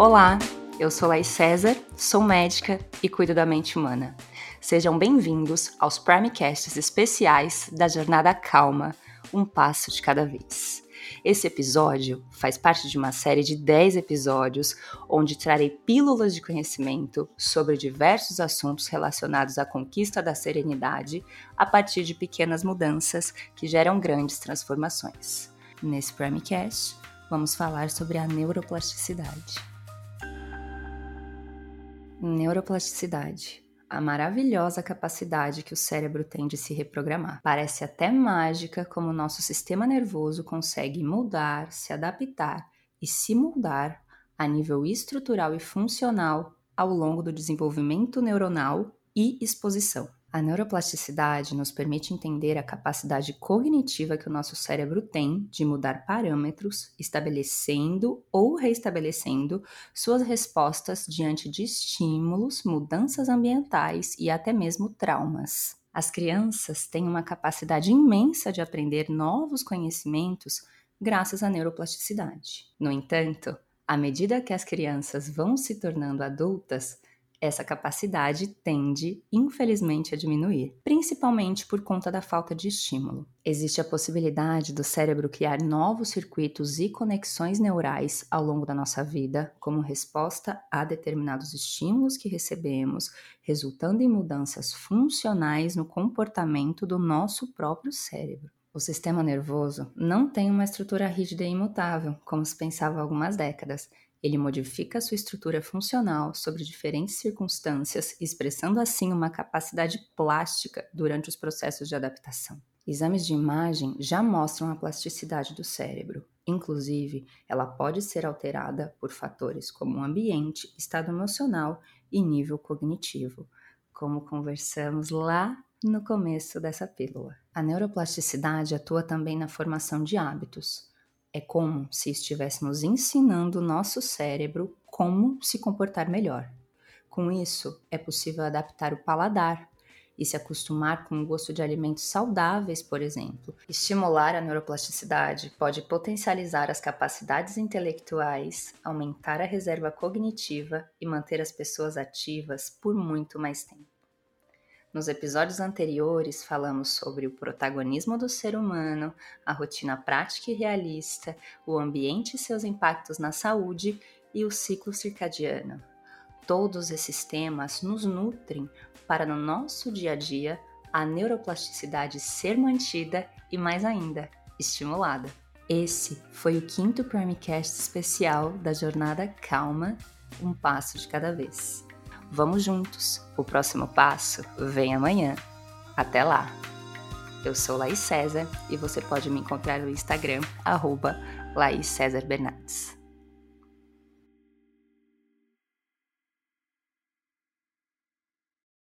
Olá, eu sou Laís César, sou médica e cuido da mente humana. Sejam bem-vindos aos Primecasts especiais da Jornada Calma, um passo de cada vez. Esse episódio faz parte de uma série de 10 episódios onde trarei pílulas de conhecimento sobre diversos assuntos relacionados à conquista da serenidade a partir de pequenas mudanças que geram grandes transformações. Nesse Primecast, vamos falar sobre a neuroplasticidade. Neuroplasticidade. A maravilhosa capacidade que o cérebro tem de se reprogramar. Parece até mágica como o nosso sistema nervoso consegue mudar, se adaptar e se moldar a nível estrutural e funcional ao longo do desenvolvimento neuronal e exposição. A neuroplasticidade nos permite entender a capacidade cognitiva que o nosso cérebro tem de mudar parâmetros, estabelecendo ou reestabelecendo suas respostas diante de estímulos, mudanças ambientais e até mesmo traumas. As crianças têm uma capacidade imensa de aprender novos conhecimentos graças à neuroplasticidade. No entanto, à medida que as crianças vão se tornando adultas, essa capacidade tende, infelizmente, a diminuir, principalmente por conta da falta de estímulo. Existe a possibilidade do cérebro criar novos circuitos e conexões neurais ao longo da nossa vida, como resposta a determinados estímulos que recebemos, resultando em mudanças funcionais no comportamento do nosso próprio cérebro. O sistema nervoso não tem uma estrutura rígida e imutável, como se pensava há algumas décadas. Ele modifica sua estrutura funcional sobre diferentes circunstâncias, expressando assim uma capacidade plástica durante os processos de adaptação. Exames de imagem já mostram a plasticidade do cérebro. Inclusive, ela pode ser alterada por fatores como ambiente, estado emocional e nível cognitivo, como conversamos lá no começo dessa pílula. A neuroplasticidade atua também na formação de hábitos. É como se estivéssemos ensinando o nosso cérebro como se comportar melhor. Com isso, é possível adaptar o paladar e se acostumar com o gosto de alimentos saudáveis, por exemplo. Estimular a neuroplasticidade pode potencializar as capacidades intelectuais, aumentar a reserva cognitiva e manter as pessoas ativas por muito mais tempo. Nos episódios anteriores, falamos sobre o protagonismo do ser humano, a rotina prática e realista, o ambiente e seus impactos na saúde e o ciclo circadiano. Todos esses temas nos nutrem para, no nosso dia a dia, a neuroplasticidade ser mantida e, mais ainda, estimulada. Esse foi o quinto Primecast especial da Jornada Calma, um passo de cada vez. Vamos juntos. O próximo passo vem amanhã. Até lá. Eu sou Laís César e você pode me encontrar no Instagram, arroba Laís César Bernardes.